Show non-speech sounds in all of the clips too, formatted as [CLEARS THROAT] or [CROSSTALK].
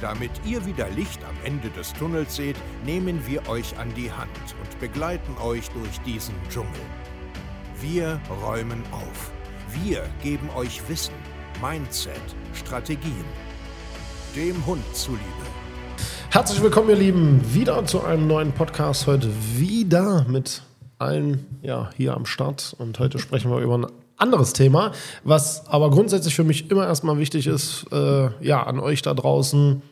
Damit ihr wieder Licht am Ende des Tunnels seht, nehmen wir euch an die Hand und begleiten euch durch diesen Dschungel. Wir räumen auf. Wir geben euch Wissen, Mindset, Strategien. Dem Hund zuliebe. Herzlich willkommen, ihr Lieben, wieder zu einem neuen Podcast. Heute wieder mit allen ja, hier am Start. Und heute sprechen wir über ein anderes Thema, was aber grundsätzlich für mich immer erstmal wichtig ist, äh, ja, an euch da draußen,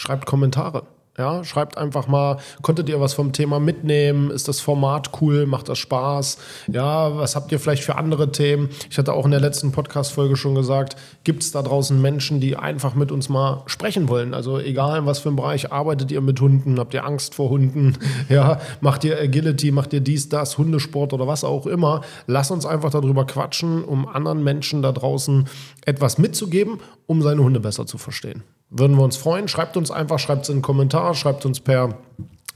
schreibt Kommentare. Ja, schreibt einfach mal, konntet ihr was vom Thema mitnehmen? Ist das Format cool? Macht das Spaß? Ja, was habt ihr vielleicht für andere Themen? Ich hatte auch in der letzten Podcast-Folge schon gesagt, gibt es da draußen Menschen, die einfach mit uns mal sprechen wollen? Also egal, in was für einem Bereich arbeitet ihr mit Hunden? Habt ihr Angst vor Hunden? [LAUGHS] Ja, macht ihr Agility? Macht ihr dies, das, Hundesport oder was auch immer? Lass uns einfach darüber quatschen, um anderen Menschen da draußen etwas mitzugeben, um seine Hunde besser zu verstehen. Würden wir uns freuen. Schreibt uns einfach, schreibt es in einen Kommentar, schreibt uns per,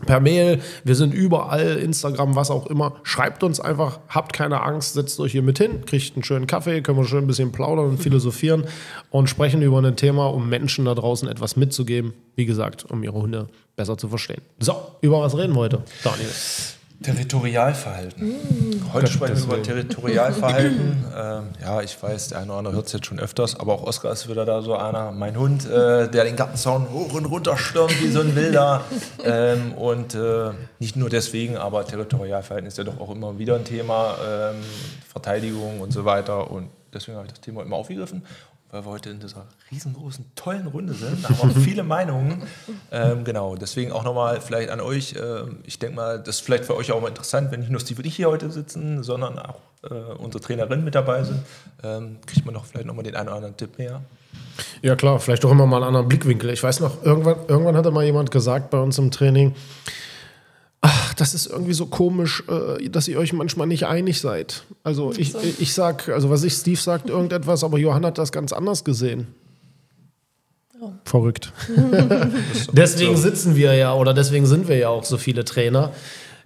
per Mail. Wir sind überall, Instagram, was auch immer. Schreibt uns einfach, habt keine Angst, setzt euch hier mit hin, kriegt einen schönen Kaffee, können wir schön ein bisschen plaudern und [LAUGHS] philosophieren und sprechen über ein Thema, um Menschen da draußen etwas mitzugeben. Wie gesagt, um ihre Hunde besser zu verstehen. So, über was reden wir heute, Daniel? Territorialverhalten. Mm. Heute sprechen wir über Territorialverhalten. [LAUGHS] ähm, ja, ich weiß, der eine oder andere hört es jetzt schon öfters, aber auch Oskar ist wieder da so einer, mein Hund, äh, der den Gartenzaun hoch und runter stürmt wie so ein Wilder. [LAUGHS] ähm, und äh, nicht nur deswegen, aber Territorialverhalten ist ja doch auch immer wieder ein Thema, ähm, Verteidigung und so weiter. Und deswegen habe ich das Thema immer aufgegriffen weil wir heute in dieser riesengroßen, tollen Runde sind. Da haben wir viele Meinungen. Ähm, genau, deswegen auch nochmal vielleicht an euch. Äh, ich denke mal, das ist vielleicht für euch auch mal interessant, wenn nicht nur Steve und ich hier heute sitzen, sondern auch äh, unsere Trainerinnen mit dabei sind. Ähm, kriegt man doch vielleicht nochmal den einen oder anderen Tipp mehr. Ja klar, vielleicht auch immer mal einen anderen Blickwinkel. Ich weiß noch, irgendwann, irgendwann hatte mal jemand gesagt bei uns im Training, ach, das ist irgendwie so komisch, äh, dass ihr euch manchmal nicht einig seid. Also ich, ich sag, also was ich, Steve sagt irgendetwas, aber Johann hat das ganz anders gesehen. Oh. Verrückt. [LAUGHS] deswegen sitzen wir ja oder deswegen sind wir ja auch so viele Trainer.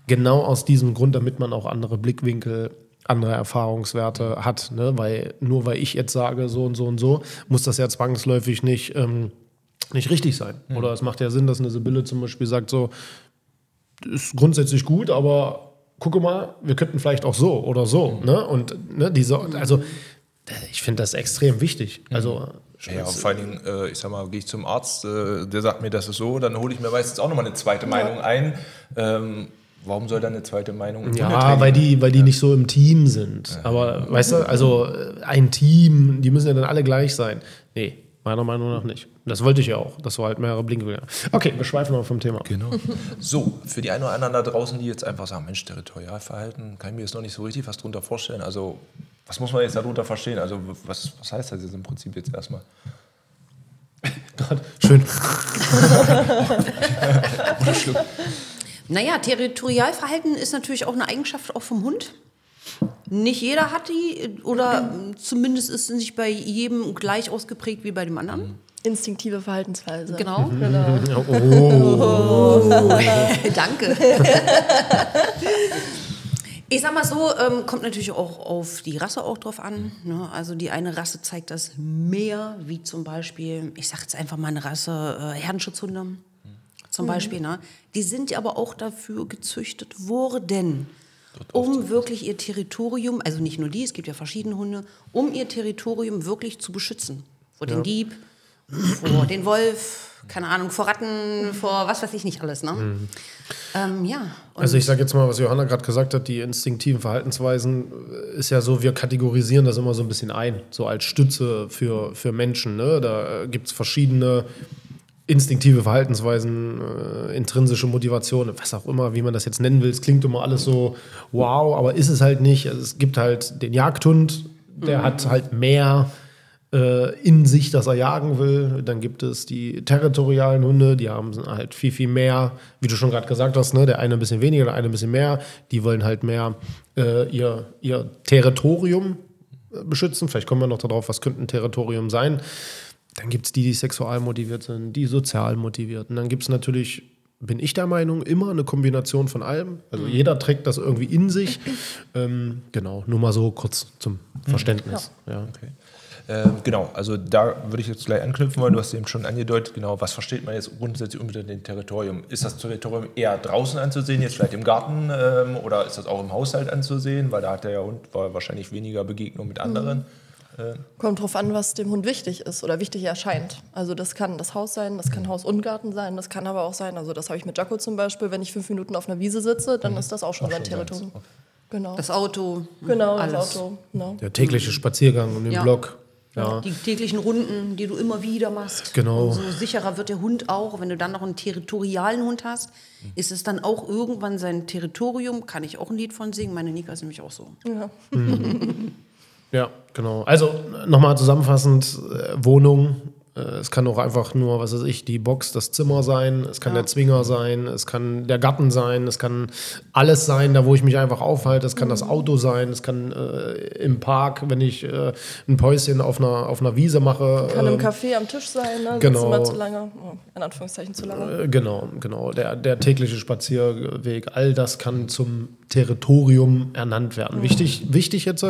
Genau aus diesem Grund, damit man auch andere Blickwinkel, andere Erfahrungswerte hat. Ne? Weil nur weil ich jetzt sage, so und so und so, muss das ja zwangsläufig nicht, ähm, nicht richtig sein. Mhm. Oder es macht ja Sinn, dass eine Sibylle zum Beispiel sagt, so, ist grundsätzlich gut, aber gucke mal, wir könnten vielleicht auch so oder so. Mhm. Ne? Und ne, diese, also ich finde das extrem wichtig. Mhm. Also ja, und vor allen Dingen, äh, ich sag mal, gehe ich zum Arzt, äh, der sagt mir, das ist so, dann hole ich mir meistens auch nochmal eine zweite ja. Meinung ein. Ähm, warum soll dann eine zweite Meinung? Ja, weil die, weil die ja. nicht so im Team sind. Ja. Aber weißt du, also äh, ein Team, die müssen ja dann alle gleich sein. Nee, Meiner Meinung nach nicht. Das wollte ich ja auch. Das war halt mehrere Blinkwinkel. Okay, wir schweifen mal vom Thema. Genau. [LAUGHS] So, für die einen oder anderen da draußen, die jetzt einfach sagen, Mensch, Territorialverhalten, kann ich mir jetzt noch nicht so richtig was drunter vorstellen. Also, was muss man jetzt darunter verstehen? Also, was, was heißt das jetzt im Prinzip jetzt erstmal? [LAUGHS] Schön. [LAUGHS] naja, Territorialverhalten ist natürlich auch eine Eigenschaft auch vom Hund. Nicht jeder hat die oder zumindest ist es nicht bei jedem gleich ausgeprägt wie bei dem anderen. Instinktive Verhaltensweise. Genau. [LAUGHS] genau. Oh. [LAUGHS] Danke. Ich sag mal so, ähm, kommt natürlich auch auf die Rasse auch drauf an. Ne? Also die eine Rasse zeigt das mehr, wie zum Beispiel, ich sag jetzt einfach mal eine Rasse äh, Herdenschutzhunde zum mhm. Beispiel. Ne? Die sind aber auch dafür gezüchtet worden, um wirklich ihr Territorium, also nicht nur die, es gibt ja verschiedene Hunde, um ihr Territorium wirklich zu beschützen. Vor ja. den Dieb, vor den Wolf, keine Ahnung, vor Ratten, vor was weiß ich nicht alles. Ne? Mhm. Ähm, ja. also ich sage jetzt mal, was Johanna gerade gesagt hat, die instinktiven Verhaltensweisen äh, ist ja so, wir kategorisieren das immer so ein bisschen ein, so als Stütze für, für Menschen. Ne? Da äh, gibt es verschiedene instinktive Verhaltensweisen, äh, intrinsische Motivation, was auch immer, wie man das jetzt nennen will. Es klingt immer alles so wow, aber ist es halt nicht. Also es gibt halt den Jagdhund, der mhm. hat halt mehr äh, in sich, das er jagen will. Dann gibt es die territorialen Hunde, die haben halt viel, viel mehr, wie du schon gerade gesagt hast, ne? der eine ein bisschen weniger, der eine ein bisschen mehr. Die wollen halt mehr äh, ihr, ihr Territorium äh, beschützen. Vielleicht kommen wir noch darauf, was könnte ein Territorium sein. Dann gibt es die, die sexual motiviert sind, die sozial motiviert. Und dann gibt es natürlich bin ich der Meinung, immer eine Kombination von allem. Also mhm. jeder trägt das irgendwie in sich. Ähm, genau, nur mal so kurz zum Verständnis. Ja. ja. Okay. Ähm, genau, also da würde ich jetzt gleich anknüpfen wollen. Du hast eben schon angedeutet, genau, was versteht man jetzt grundsätzlich unter dem Territorium? Ist das Territorium eher draußen anzusehen, jetzt vielleicht im Garten ähm, oder ist das auch im Haushalt anzusehen? Weil da hat der Hund wahrscheinlich weniger Begegnung mit anderen. Mhm. Kommt drauf an, was dem Hund wichtig ist oder wichtig erscheint. Also das kann das Haus sein, das kann mhm. Haus und Garten sein, das kann aber auch sein, also das habe ich mit Jaco zum Beispiel, wenn ich fünf Minuten auf einer Wiese sitze, dann mhm. ist das auch schon auch sein Territorium. Genau. Das Auto. Genau, alles. das Auto. No. Der tägliche Spaziergang um den ja. Block. Ja. Die täglichen Runden, die du immer wieder machst. Genau. Und so sicherer wird der Hund auch. Wenn du dann noch einen territorialen Hund hast, mhm. ist es dann auch irgendwann sein Territorium. Kann ich auch ein Lied von singen. Meine Nika ist nämlich auch so. Ja. Mhm. [LAUGHS] Ja, genau. Also nochmal zusammenfassend, äh, Wohnung, äh, es kann auch einfach nur, was weiß ich, die Box, das Zimmer sein, es kann ja. der Zwinger sein, es kann der Garten sein, es kann alles sein, da wo ich mich einfach aufhalte, es kann mhm. das Auto sein, es kann äh, im Park, wenn ich äh, ein Päuschen auf einer, auf einer Wiese mache. Kann ähm, im Café am Tisch sein, ne? Genau. Immer zu lange, oh, in Anführungszeichen zu lange. Äh, genau, genau. Der, der tägliche Spazierweg, all das kann zum Territorium ernannt werden. Mhm. Wichtig, wichtig jetzt,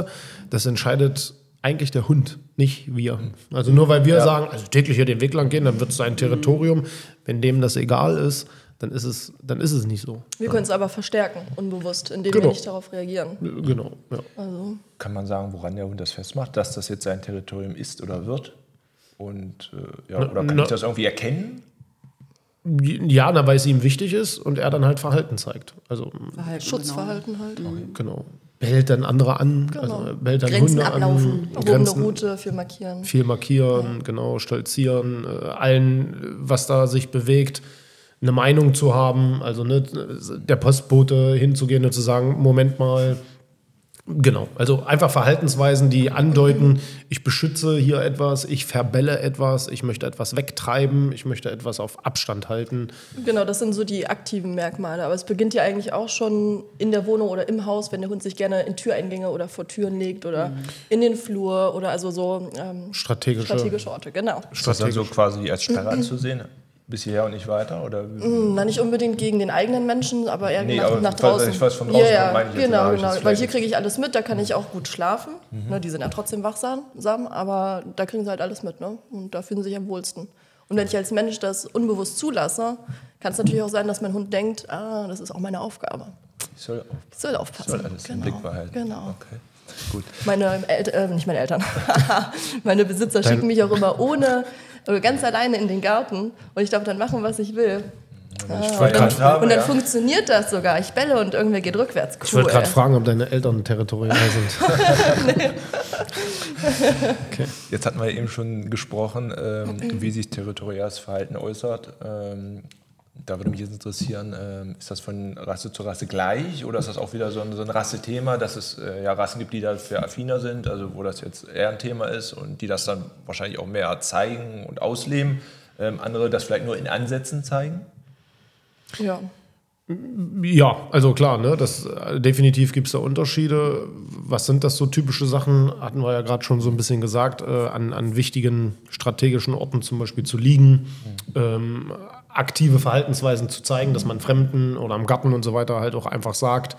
das entscheidet eigentlich der Hund, nicht wir. Also nur weil wir ja. sagen, also täglich hier den Weg lang gehen, dann wird es sein Territorium. Wenn dem das egal ist, dann ist es, dann ist es nicht so. Wir können es aber verstärken, unbewusst, indem genau. wir nicht darauf reagieren. Genau. Ja. Also. Kann man sagen, woran der Hund das festmacht, dass das jetzt sein Territorium ist oder wird? Und äh, ja, oder kann na, ich das irgendwie erkennen? Ja, na, weil es ihm wichtig ist und er dann halt Verhalten zeigt. Also Verhalten, Schutzverhalten genau. halt. Mhm. Genau bellt dann andere an, genau. also bellt dann Grenzen Hunde ablaufen. an. Grenzen, Route, viel markieren. Viel markieren, ja. genau, stolzieren, äh, allen, was da sich bewegt, eine Meinung zu haben, also ne, der Postbote hinzugehen und zu sagen, Moment mal, Genau, also einfach Verhaltensweisen, die andeuten, ich beschütze hier etwas, ich verbelle etwas, ich möchte etwas wegtreiben, ich möchte etwas auf Abstand halten. Genau, das sind so die aktiven Merkmale. Aber es beginnt ja eigentlich auch schon in der Wohnung oder im Haus, wenn der Hund sich gerne in Türeingänge oder vor Türen legt oder mhm. in den Flur oder also so ähm, strategische, strategische Orte, genau. Ist das dann so quasi als Sperre [CLEARS THROAT] anzusehen? Bis hierher und nicht weiter? Oder? Mm, na, nicht unbedingt gegen den eigenen Menschen, aber eher nee, nach, aber nach draußen. Ich weiß von draußen, ja, ja, genau, genau. Weil hier kriege ich alles mit, da kann ich auch gut schlafen. Mhm. Ne, die sind ja trotzdem wachsam, aber da kriegen sie halt alles mit. Ne? Und da fühlen sie sich am wohlsten. Und wenn ich als Mensch das unbewusst zulasse, kann es natürlich auch sein, dass mein Hund denkt, ah, das ist auch meine Aufgabe. Ich soll, ich soll aufpassen. Ich soll alles genau. im Blick behalten. Genau. Okay. Gut. Meine Eltern, äh, nicht meine Eltern, [LAUGHS] meine Besitzer Dein schicken mich auch immer ohne oder ganz alleine in den Garten und ich darf dann machen, was ich will. Ah, und dann, habe, und dann ja. funktioniert das sogar. Ich belle und irgendwer geht rückwärts. Cool, ich wollte gerade fragen, ob deine Eltern territorial [LAUGHS] sind. okay. Jetzt hatten wir eben schon gesprochen, ähm, wie sich territoriales Verhalten äußert. Ähm, da würde mich jetzt interessieren, äh, ist das von Rasse zu Rasse gleich oder ist das auch wieder so ein, so ein Rassethema, dass es äh, ja Rassen gibt, die dafür affiner sind, also wo das jetzt eher ein Thema ist und die das dann wahrscheinlich auch mehr zeigen und ausleben, ähm, andere das vielleicht nur in Ansätzen zeigen? Ja. Ja, also klar, ne, das, definitiv gibt es da Unterschiede. Was sind das so typische Sachen? Hatten wir ja gerade schon so ein bisschen gesagt, äh, an, an wichtigen strategischen Orten zum Beispiel zu liegen. Mhm. Ähm, aktive Verhaltensweisen zu zeigen, dass man Fremden oder am Garten und so weiter halt auch einfach sagt,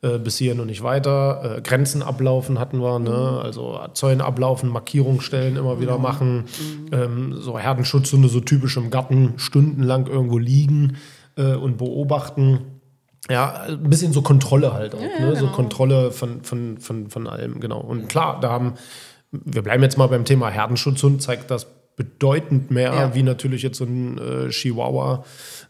äh, bis hierhin und nicht weiter. Äh, Grenzen ablaufen hatten wir, ne? Mhm. also Zäune ablaufen, Markierungsstellen immer wieder mhm. machen, mhm. ähm, so Herdenschutzhunde so typisch im Garten stundenlang irgendwo liegen äh, und beobachten. Ja, ein bisschen so Kontrolle halt auch, ja, ne? genau. so Kontrolle von, von, von, von allem, genau. Und klar, da haben, wir bleiben jetzt mal beim Thema Herdenschutzhund, zeigt das bedeutend mehr, ja. wie natürlich jetzt so ein äh, Chihuahua,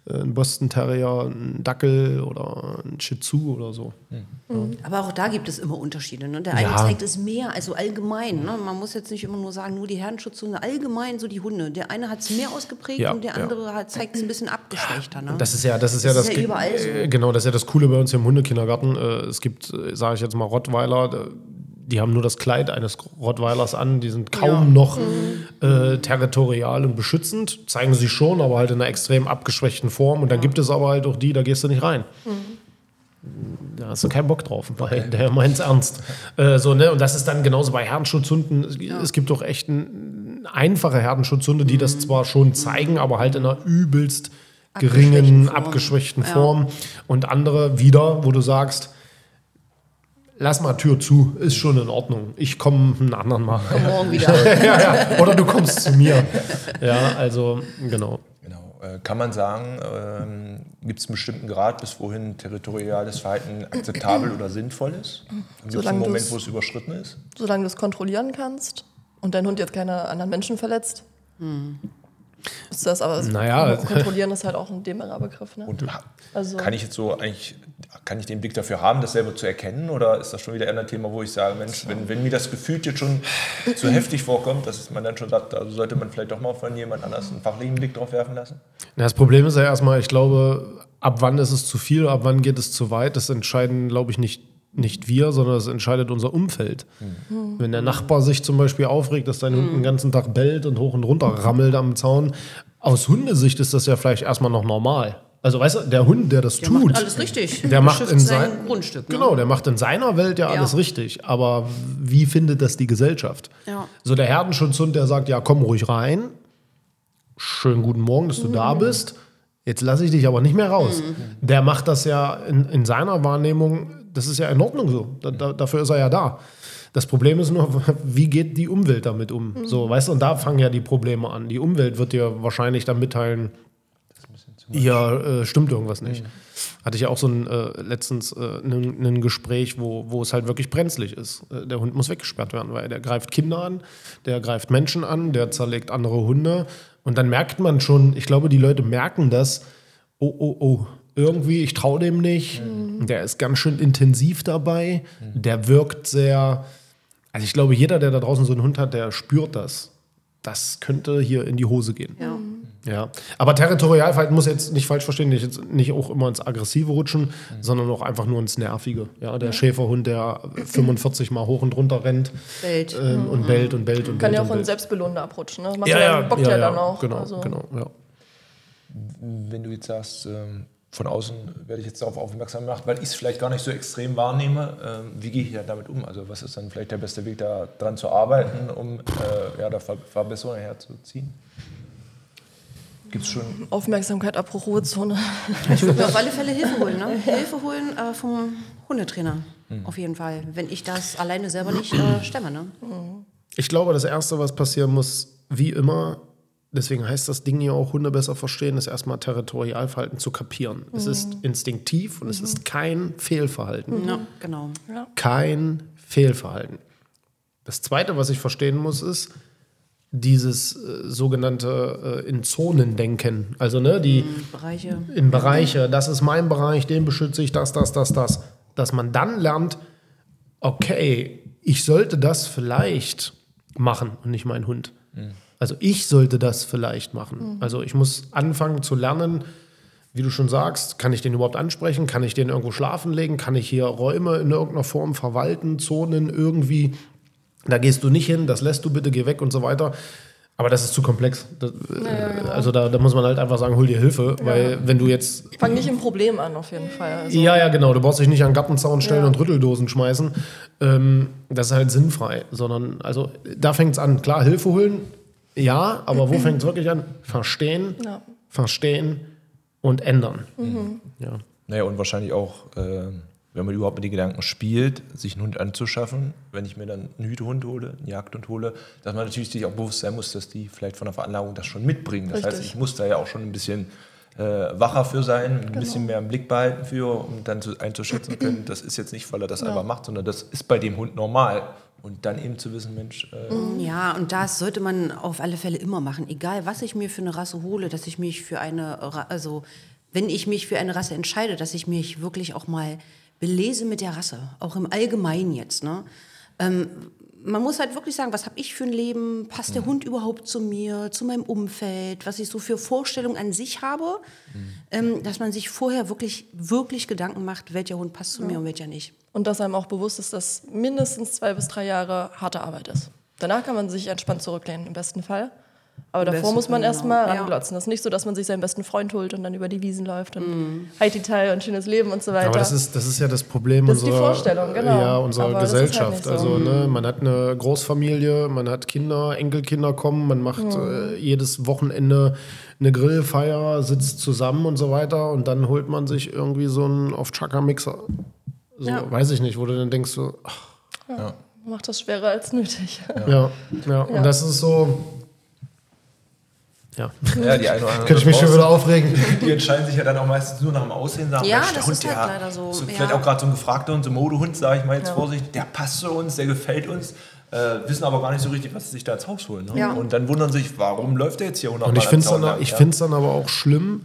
äh, ein Boston Terrier, ein Dackel oder ein Shih Tzu oder so. Mhm. Ja. Aber auch da gibt es immer Unterschiede. Ne? Der eine ja. zeigt es mehr, also allgemein. Ne? Man muss jetzt nicht immer nur sagen, nur die Herrenschutzhunde, allgemein so die Hunde. Der eine hat es mehr ausgeprägt und der andere hat, zeigt es ein bisschen abgeschwächter. Ne? Das ist ja das, ist das, ja das, ist ja überall so. Äh, genau, das ist ja das Coole bei uns im Hundekindergarten. Äh, es gibt, äh, sage ich jetzt mal, Rottweiler, die haben nur das Kleid eines Rottweilers an, die sind kaum noch äh, territorial und beschützend, zeigen sie schon, aber halt in einer extrem abgeschwächten Form. Und dann gibt es aber halt auch die, da gehst du nicht rein. Da hast du keinen Bock drauf, weil der meint es ernst. Äh, so, ne? Und das ist dann genauso bei Herdenschutzhunden. Es, es gibt doch echt ein, einfache Herdenschutzhunde, die das zwar schon zeigen, aber halt in einer übelst geringen, Abgeschwächten Form. abgeschwächten Ja. Form. Und andere wieder, wo du sagst, lass mal Tür zu, ist schon in Ordnung. Ich komme einen anderen Mal. Morgen wieder. [LAUGHS] ja, ja. Oder du kommst zu mir. Ja, also genau. Genau. Äh, kann man sagen, ähm, gibt es einen bestimmten Grad, bis wohin territoriales Verhalten akzeptabel oder sinnvoll ist? Gibt es einen Moment, wo es überschritten ist? Solange du es kontrollieren kannst und dein Hund jetzt keine anderen Menschen verletzt. Ist das aber Naja. kontrollieren ist halt auch ein dehnbarer Begriff. Ne? Und Also- kann ich jetzt so eigentlich, kann ich den Blick dafür haben, das selber zu erkennen? Oder ist das schon wieder eher ein Thema, wo ich sage, Mensch, wenn, wenn mir das gefühlt jetzt schon zu heftig vorkommt, dass man dann schon sagt, also sollte man vielleicht doch mal von jemand anders einen fachlichen Blick drauf werfen lassen? Ja, Das Problem ist ja erstmal, ich glaube, ab wann ist es zu viel, ab wann geht es zu weit, das entscheiden, glaube ich, nicht, nicht wir, sondern das entscheidet unser Umfeld. Wenn der Nachbar sich zum Beispiel aufregt, dass dein Hund den ganzen Tag bellt und hoch und runter rammelt am Zaun, aus Hundesicht ist das ja vielleicht erstmal noch normal. Also weißt du, der Hund, der das Der tut, macht alles richtig. der macht in sein sein Grundstück. Ne? Genau, der macht in seiner Welt ja, Ja. alles richtig. Aber wie findet das die Gesellschaft? Ja. So der Herdenschutzhund, der sagt, ja, komm ruhig rein. Schönen guten Morgen, dass du da bist. Jetzt lasse ich dich aber nicht mehr raus. Der macht das ja in, in seiner Wahrnehmung, das ist ja in Ordnung so. Da, da, dafür ist er ja da. Das Problem ist nur, [LAUGHS] wie geht die Umwelt damit um? So, weißt du, und da fangen ja die Probleme an. Die Umwelt wird dir wahrscheinlich dann mitteilen, hier äh, stimmt irgendwas nicht. Hatte ich ja auch so ein äh, letztens äh, ein, Gespräch, wo, wo es halt wirklich brenzlig ist. Äh, der Hund muss weggesperrt werden, weil der greift Kinder an, der greift Menschen an, der zerlegt andere Hunde. Und dann merkt man schon, ich glaube, die Leute merken das, oh, oh, oh, irgendwie, ich traue dem nicht. Der ist ganz schön intensiv dabei. Der wirkt sehr. Also ich glaube, jeder, der da draußen so einen Hund hat, der spürt das. Das könnte hier in die Hose gehen. Ja. Ja, aber Territorialverhalten muss jetzt nicht falsch verstehen, nicht, jetzt nicht auch immer ins Aggressive rutschen, sondern auch einfach nur ins Nervige. Ja, der Schäferhund, der 45 Mal hoch und runter rennt Bellt. ähm, und bellt und bellt und Kann bellt. ja auch in bellt. Selbstbelohnender abrutschen. Ne? Das macht ja, ja, ja, bockt ja, ja, ja, dann auch. Genau, also. genau, ja. Wenn du jetzt sagst, ähm, von außen werde ich jetzt darauf aufmerksam gemacht, weil ich es vielleicht gar nicht so extrem wahrnehme, ähm, wie gehe ich ja damit um? Also was ist dann vielleicht der beste Weg, da dran zu arbeiten, um äh, ja, da Ver Verbesserungen herzuziehen? Gibt es schon Aufmerksamkeit, Abbruch, Ruhezone. [LAUGHS] Ich würde mir auf alle Fälle Hilfe holen. Ne? Hilfe holen äh, vom Hundetrainer. Auf jeden Fall. Wenn ich das alleine selber nicht äh, [CLEARS THROAT] stemme. Ne? Ich glaube, das Erste, was passieren muss, wie immer, deswegen heißt das Ding ja auch Hunde besser verstehen, ist erstmal Territorialverhalten zu kapieren. Es ist instinktiv und es ist kein Fehlverhalten. Ja, genau. kein Fehlverhalten. Das Zweite, was ich verstehen muss, ist dieses äh, sogenannte äh, in Zonen denken. Also ne, die Bereiche. in Bereiche, das ist mein Bereich, den beschütze ich, das, das, das, das. Dass man dann lernt, okay, ich sollte das vielleicht machen und nicht mein Hund. Also ich sollte das vielleicht machen. Also ich muss anfangen zu lernen, wie du schon sagst, kann ich den überhaupt ansprechen? Kann ich den irgendwo schlafen legen? Kann ich hier Räume in irgendeiner Form verwalten, Zonen irgendwie? Da gehst du nicht hin, das lässt du bitte, geh weg und so weiter. Aber das ist zu komplex. Das, äh, Also da, da muss man halt einfach sagen, hol dir Hilfe, weil wenn du jetzt Fang nicht im Problem an, auf jeden Fall. Also, ja, ja, genau. Du brauchst dich nicht an Gartenzaun stellen Ja. und Rütteldosen schmeißen. Ähm, das ist halt sinnfrei. Sondern, also, da fängt es an. Klar, Hilfe holen, ja, aber wo fängt es wirklich an? Verstehen, Ja. verstehen und ändern. Ja. Naja, und wahrscheinlich auch, äh, wenn man überhaupt mit den Gedanken spielt, sich einen Hund anzuschaffen, wenn ich mir dann einen Hütehund hole, einen Jagdhund hole, dass man natürlich sich auch bewusst sein muss, dass die vielleicht von der Veranlagung das schon mitbringen. Das heißt, Richtig. ich muss da ja auch schon ein bisschen äh, wacher für sein, ein bisschen mehr im Blick behalten für, um dann zu, einzuschätzen können, das ist jetzt nicht, weil er das einfach macht, sondern das ist bei dem Hund normal. Und dann eben zu wissen, Mensch, äh, Ja, und das sollte man auf alle Fälle immer machen. Egal, was ich mir für eine Rasse hole, dass ich mich für eine, Ra- also wenn ich mich für eine Rasse entscheide, dass ich mich wirklich auch mal belese mit der Rasse, auch im Allgemeinen jetzt. Ne? Ähm, man muss halt wirklich sagen, was habe ich für ein Leben? Passt der Hund überhaupt zu mir, zu meinem Umfeld? Was ich so für Vorstellungen an sich habe, ähm, dass man sich vorher wirklich, wirklich Gedanken macht, welcher Hund passt zu mir und welcher nicht. Und dass einem auch bewusst ist, dass mindestens zwei bis drei Jahre harte Arbeit ist. Danach kann man sich entspannt zurücklehnen, im besten Fall. Aber davor besten muss man Fall, erstmal genau. Ja. ranglotzen. Das ist nicht so, dass man sich seinen besten Freund holt und dann über die Wiesen läuft und Haiti Tai und schönes Leben und so weiter. Aber das ist, das ist ja das Problem Das ist die unserer, Vorstellung, genau. ja, unserer Aber halt Gesellschaft. nicht so. Also ne, man hat eine Großfamilie, man hat Kinder, Enkelkinder kommen, man macht Mhm. äh, jedes Wochenende eine Grillfeier, sitzt zusammen und so weiter und dann holt man sich irgendwie so einen auf Chaka-Mixer. So, Ja. weiß ich nicht, wo du dann denkst so, ach, Macht das schwerer als nötig. ja, [LAUGHS] ja. Und das ist so, ja, Ja, die eine oder andere könnte ich mich schon wieder aufregen. Die entscheiden sich ja dann auch meistens nur nach dem Aussehen. Sagen, Ja, der das Hund, ist halt der, leider so, Vielleicht ja. auch gerade so ein gefragter Hund, so ein Modehund, sage ich mal jetzt Ja. vorsichtig, der passt zu uns, der gefällt uns. Äh, wissen aber gar nicht so richtig, was sie sich da ins Haus holen. Ne? Ja. Und dann wundern sich, warum läuft der jetzt hier 100 Und ich finde es dann, lang? ich Ja. dann aber auch schlimm,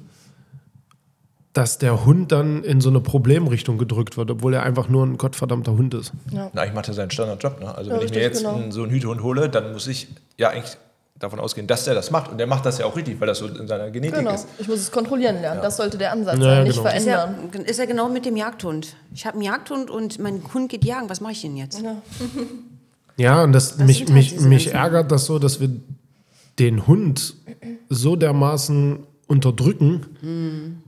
dass der Hund dann in so eine Problemrichtung gedrückt wird, obwohl er einfach nur ein gottverdammter Hund ist. Na, ich mache ja seinen Standardjob. Ne? Also Ja, wenn ich mir jetzt genau. einen, so einen Hütehund hole, dann muss ich ja eigentlich davon ausgehen, dass der das macht. Und der macht das ja auch richtig, weil das so in seiner Genetik Genau. ist. Ich muss es kontrollieren lernen. Das sollte der Ansatz Ja, ja, sein, nicht genau. Ist ja, verändern. ist ja genau mit dem Jagdhund. Ich habe einen Jagdhund und mein Hund geht jagen. Was mache ich denn jetzt? Ja, und das, Das mich, halt mich, mich ärgert das so, dass wir den Hund so dermaßen unterdrücken,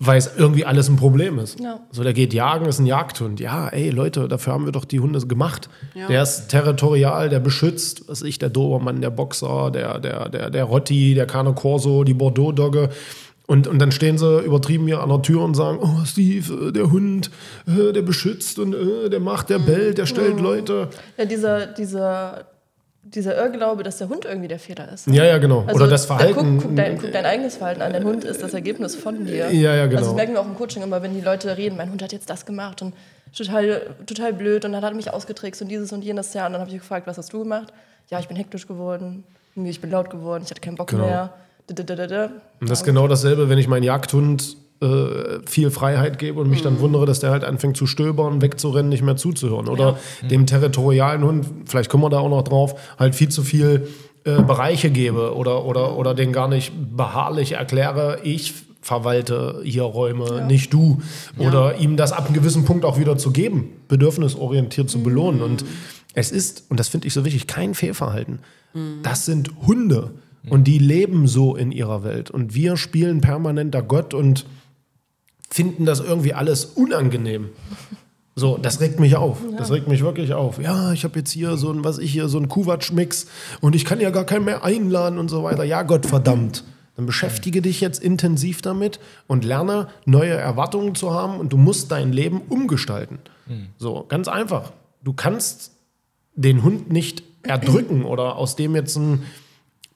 weil es irgendwie alles ein Problem ist. Ja. So, der geht jagen, ist ein Jagdhund. Ja, ey, Leute, dafür haben wir doch die Hunde gemacht. Ja. Der ist territorial, der beschützt, was ich, der Dobermann, der Boxer, der, der, der, der Rotti, der Cane Corso, die Bordeaux-Dogge. Und, und dann stehen sie übertrieben hier an der Tür und sagen, oh Steve, äh, der Hund, äh, der beschützt und äh, der macht, der bellt, der stellt Leute. Ja, dieser, dieser, dieser Irrglaube, dass der Hund irgendwie der Fehler ist. Ja, ja, genau. Also, Oder das da Verhalten. Guck, guck, dein, guck dein eigenes Verhalten an. Dein Hund ist das Ergebnis von dir. Ja, ja, genau. Also das merken wir auch im Coaching immer, wenn die Leute reden, mein Hund hat jetzt das gemacht und total, total blöd und dann hat er mich ausgetrickst und dieses und jenes Jahr. Und dann habe ich gefragt, was hast du gemacht? Ja, ich bin hektisch geworden, ich bin laut geworden, ich hatte keinen Bock Genau. mehr. Und das ist genau dasselbe, wenn ich meinen Jagdhund äh, viel Freiheit gebe und mich dann wundere, dass der halt anfängt zu stöbern, wegzurennen, nicht mehr zuzuhören. Oder dem territorialen Hund, vielleicht kommen wir da auch noch drauf, halt viel zu viel äh, Bereiche gebe oder, oder, oder den gar nicht beharrlich erkläre, ich verwalte hier Räume, nicht du. Oder ihm das ab einem gewissen Punkt auch wieder zu geben, bedürfnisorientiert zu belohnen. Und es ist, und das finde ich so wichtig, kein Fehlverhalten. Das sind Hunde. Und die leben so in ihrer Welt. Und wir spielen permanenter Gott und finden das irgendwie alles unangenehm. So, das regt mich auf. Das regt mich wirklich auf. Ja, ich habe jetzt hier so ein, was ich hier, so ein Kuwatsch-Mix und ich kann ja gar keinen mehr einladen und so weiter. Ja, Gott verdammt. Dann beschäftige dich jetzt intensiv damit und lerne, neue Erwartungen zu haben und du musst dein Leben umgestalten. So, ganz einfach. Du kannst den Hund nicht erdrücken oder aus dem jetzt einen,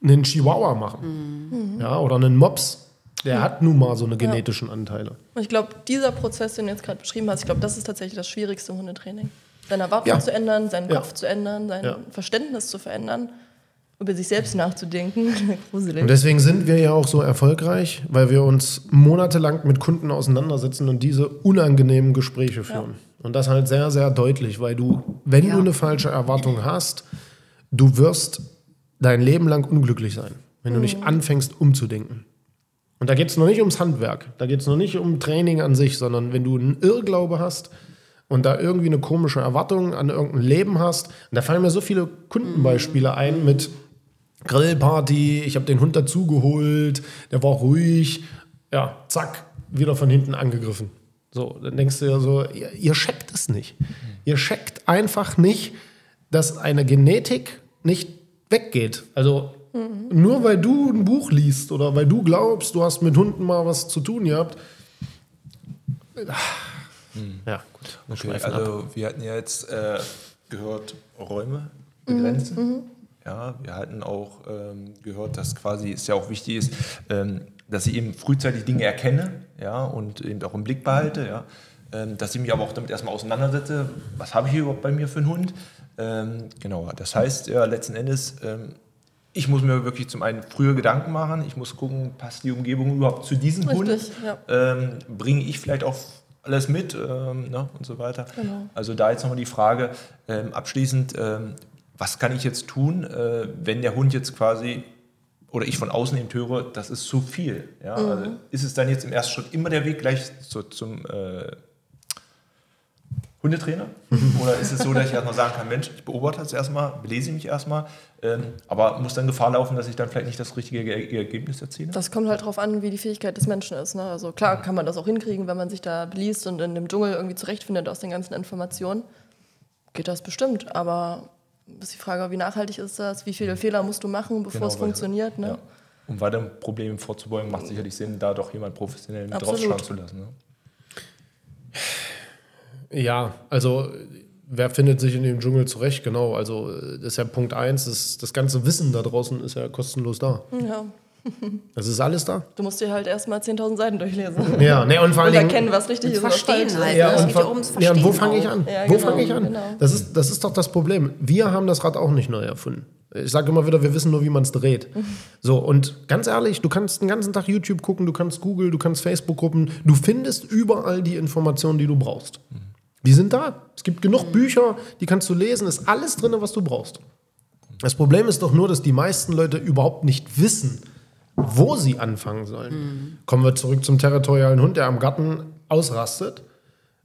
einen Chihuahua machen. Ja, oder einen Mops. Der hat nun mal so eine genetischen Anteile. Und ich glaube, dieser Prozess, den du jetzt gerade beschrieben hast, ich glaube, das ist tatsächlich das Schwierigste im Hundetraining. Seine Erwartungen Ja. zu ändern, seinen Ja. Kopf zu ändern, sein Ja. Verständnis zu verändern, über sich selbst nachzudenken. [LAUGHS] Gruselig. Und deswegen sind wir ja auch so erfolgreich, weil wir uns monatelang mit Kunden auseinandersetzen und diese unangenehmen Gespräche führen. Und das halt sehr, sehr deutlich, weil du, wenn Ja. du eine falsche Erwartung hast, du wirst dein Leben lang unglücklich sein, wenn du nicht anfängst umzudenken. Und da geht es noch nicht ums Handwerk, da geht es noch nicht um Training an sich, sondern wenn du einen Irrglaube hast und da irgendwie eine komische Erwartung an irgendein Leben hast, da fallen mir so viele Kundenbeispiele ein mit Grillparty, ich habe den Hund dazugeholt, der war ruhig, ja, zack, wieder von hinten angegriffen. So, dann denkst du ja so, ihr, ihr checkt es nicht. Ihr checkt einfach nicht, dass eine Genetik nicht weggeht. Also nur weil du ein Buch liest oder weil du glaubst, du hast mit Hunden mal was zu tun gehabt. Ja, gut. wir Okay, ab. also wir hatten ja jetzt äh, gehört, Räume begrenzen. Ja, wir hatten auch ähm, gehört, dass quasi es ja auch wichtig ist, ähm, dass ich eben frühzeitig Dinge erkenne ja, und eben auch im Blick behalte. Ja, ähm, dass ich mich aber auch damit erstmal auseinandersetze, was habe ich hier überhaupt bei mir für einen Hund. Ähm, genau, das heißt ja letzten Endes, ähm, ich muss mir wirklich zum einen früher Gedanken machen, ich muss gucken, passt die Umgebung überhaupt zu diesem Hund? Richtig, ja. ähm, bringe ich vielleicht auch alles mit ähm, ne, und so weiter. Genau. Also da jetzt nochmal die Frage ähm, abschließend, ähm, was kann ich jetzt tun, äh, wenn der Hund jetzt quasi oder ich von außen eben höre, das ist zu viel. Ja? Mhm. Also ist es dann jetzt im ersten Schritt immer der Weg gleich zu, zum äh, Hundetrainer? [LAUGHS] Oder ist es so, dass ich erstmal sagen kann, Mensch, ich beobachte das erstmal, belese mich erstmal, ähm, aber muss dann Gefahr laufen, dass ich dann vielleicht nicht das richtige Ge- Ergebnis erziele? Das kommt halt drauf an, wie die Fähigkeit des Menschen ist. Ne? Also klar kann man das auch hinkriegen, wenn man sich da beliest und in dem Dschungel irgendwie zurechtfindet aus den ganzen Informationen. Geht das bestimmt, aber ist die Frage, wie nachhaltig ist das, wie viele Fehler musst du machen, bevor Genau, es weil- funktioniert. Ne? Ja. Um weiteren Problemen vorzubeugen, macht sicherlich Sinn, da doch jemand professionell mit draufschauen zu lassen. Ne? Ja, also wer findet sich in dem Dschungel zurecht? Genau, also das ist ja Punkt eins. Das, das ganze Wissen da draußen ist ja kostenlos da. Ja. Das ist alles da. Du musst dir halt erstmal 10.000 Seiten durchlesen. Ja, ne, und vor Dingen. erkennen, was richtig ist was verstehen halt. Ja, Es und, geht ja ver- ums ja, und wo Verstehen fange ich an? Ja, wo genau, fange ich an? genau. Das, ist, das ist doch das Problem. Wir haben das Rad auch nicht neu erfunden. Ich sage immer wieder, wir wissen nur, wie man es dreht. [LAUGHS] So, und ganz ehrlich, du kannst den ganzen Tag YouTube gucken, du kannst Google, du kannst Facebook-Gruppen, du findest überall die Informationen, die du brauchst. Die sind da. Es gibt genug Bücher, die kannst du lesen, ist alles drin, was du brauchst. Das Problem ist doch nur, dass die meisten Leute überhaupt nicht wissen, wo sie anfangen sollen. Kommen wir zurück zum territorialen Hund, der am Garten ausrastet.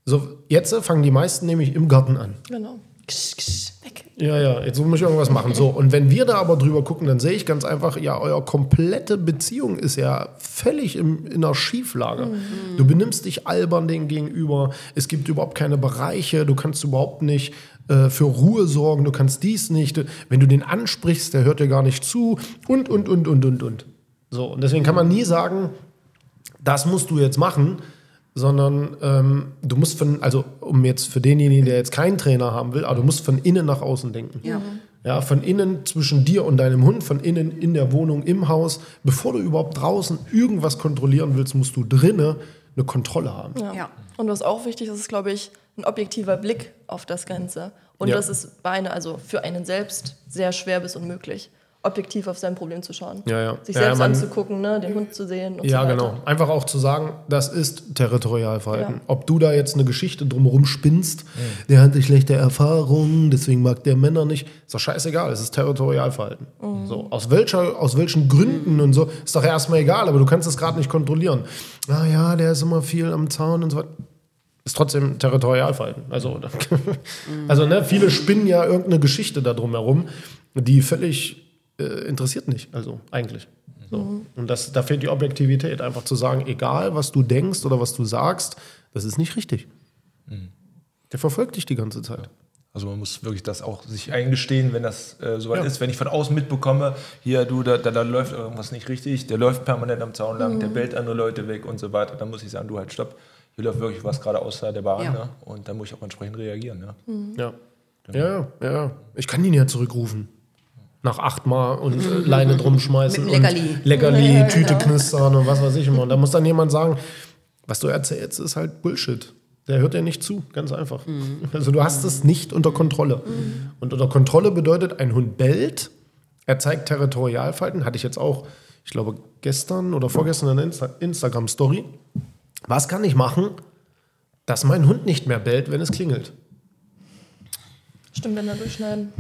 So, jetzt fangen die meisten nämlich im Garten an. Genau. Ksch, ksch, weg. Ja, ja, jetzt muss ich irgendwas machen. So, und wenn wir da aber drüber gucken, dann sehe ich ganz einfach, ja, eure komplette Beziehung ist ja völlig im, in einer Schieflage. Du benimmst dich albern denen gegenüber, es gibt überhaupt keine Bereiche, du kannst überhaupt nicht äh, für Ruhe sorgen, du kannst dies nicht. Wenn du den ansprichst, der hört dir gar nicht zu und, und, und, und, und, und. So, und deswegen kann man nie sagen, das musst du jetzt machen, sondern ähm, du musst von, also um jetzt für denjenigen, der jetzt keinen Trainer haben will, aber du musst von innen nach außen denken. Ja. Ja, von innen zwischen dir und deinem Hund, von innen in der Wohnung, im Haus. Bevor du überhaupt draußen irgendwas kontrollieren willst, musst du drinnen eine Kontrolle haben. Ja. Ja. Und was auch wichtig ist, ist, glaube ich, ein objektiver Blick auf das Ganze. Und Ja. das ist bei einer, also für einen selbst sehr schwer bis unmöglich, objektiv auf sein Problem zu schauen. Ja, ja. Sich Ja, selbst man- anzugucken, ne? den Hund zu sehen und Ja, so genau. Einfach auch zu sagen, das ist Territorialverhalten. Ja. Ob du da jetzt eine Geschichte drumherum spinnst, der hatte schlechte Erfahrungen, deswegen mag der Männer nicht, ist doch scheißegal, es ist Territorialverhalten. So, aus, welcher, aus welchen Gründen und so, ist doch erstmal egal, aber du kannst es gerade nicht kontrollieren. Ah ja, der ist immer viel am Zaun und so weiter. Ist trotzdem Territorialverhalten. Also, [LAUGHS] also ne, viele spinnen ja irgendeine Geschichte da drumherum, die völlig äh, interessiert nicht, also eigentlich. So. Und das, da fehlt die Objektivität, einfach zu sagen, egal was du denkst oder was du sagst, das ist nicht richtig. Der verfolgt dich die ganze Zeit. Also man muss wirklich das auch sich eingestehen, wenn das äh, soweit Ja. ist. Wenn ich von außen mitbekomme, hier, du, da, da, da läuft irgendwas nicht richtig, der läuft permanent am Zaun lang, der bellt andere Leute weg und so weiter, dann muss ich sagen, du halt stopp, hier läuft wirklich was gerade außer der Bahn Ja. ne? und dann muss ich auch entsprechend reagieren. Ja. Ja. Ja, ja, ja. Ich kann ihn ja zurückrufen. Nach achtmal und äh, Leine drum schmeißen. Mit dem und Leckerli. Leckerli, [LAUGHS] Ja, Tüte genau. knistern und was weiß ich immer. Und da muss dann jemand sagen, was du erzählst, ist halt Bullshit. Der hört dir nicht zu, ganz einfach. Also du hast es nicht unter Kontrolle. Und unter Kontrolle bedeutet, ein Hund bellt, er zeigt Territorialverhalten, hatte ich jetzt auch, ich glaube, gestern oder vorgestern in der Insta Instagram-Story. Was kann ich machen, dass mein Hund nicht mehr bellt, wenn es klingelt? Stimmbänder durchschneiden.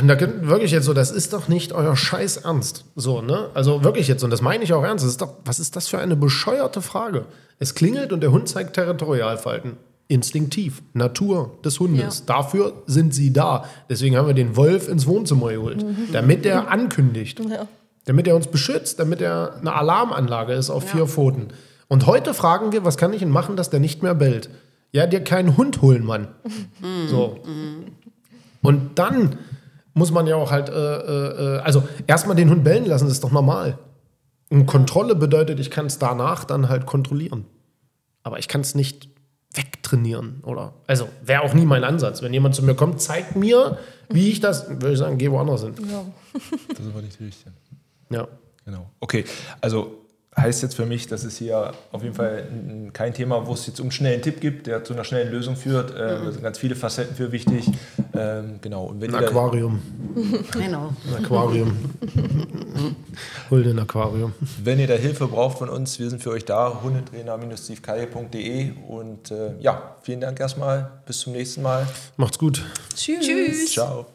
Und da könnt- wirklich jetzt so, das ist doch nicht euer Scheiß Ernst. So, ne? Also wirklich jetzt, und das meine ich auch ernst. Das ist doch, was ist das für eine bescheuerte Frage? Es klingelt und der Hund zeigt Territorialverhalten. Instinktiv. Natur des Hundes. Dafür sind sie da. Deswegen haben wir den Wolf ins Wohnzimmer geholt. Damit er ankündigt. Ja. Damit er uns beschützt, damit er eine Alarmanlage ist auf vier Pfoten. Und heute fragen wir, was kann ich denn machen, dass der nicht mehr bellt? Ja, dir keinen Hund holen, Mann. [LAUGHS] So. Und dann muss man ja auch halt, äh, äh, äh, also erstmal den Hund bellen lassen, das ist doch normal. Und Kontrolle bedeutet, ich kann es danach dann halt kontrollieren. Aber ich kann es nicht wegtrainieren, oder? Also wäre auch nie mein Ansatz. Wenn jemand zu mir kommt, zeigt mir, wie ich das, würde ich sagen, geh woanders hin. Ja. Das ist aber nicht richtig. Ja. Genau. Okay, also heißt jetzt für mich, dass es hier auf jeden Fall kein Thema, wo es jetzt um einen schnellen Tipp gibt, der zu einer schnellen Lösung führt. Äh, Da sind ganz viele Facetten für wichtig. Ähm, genau. Und wenn Ein Aquarium. Genau. Ein Aquarium. Hol dir ein Aquarium. Wenn ihr da Hilfe braucht von uns, wir sind für euch da, hundetrainer-stevekaye.de und äh, ja, vielen Dank erstmal, bis zum nächsten Mal. Macht's gut. Tschüss. Ciao.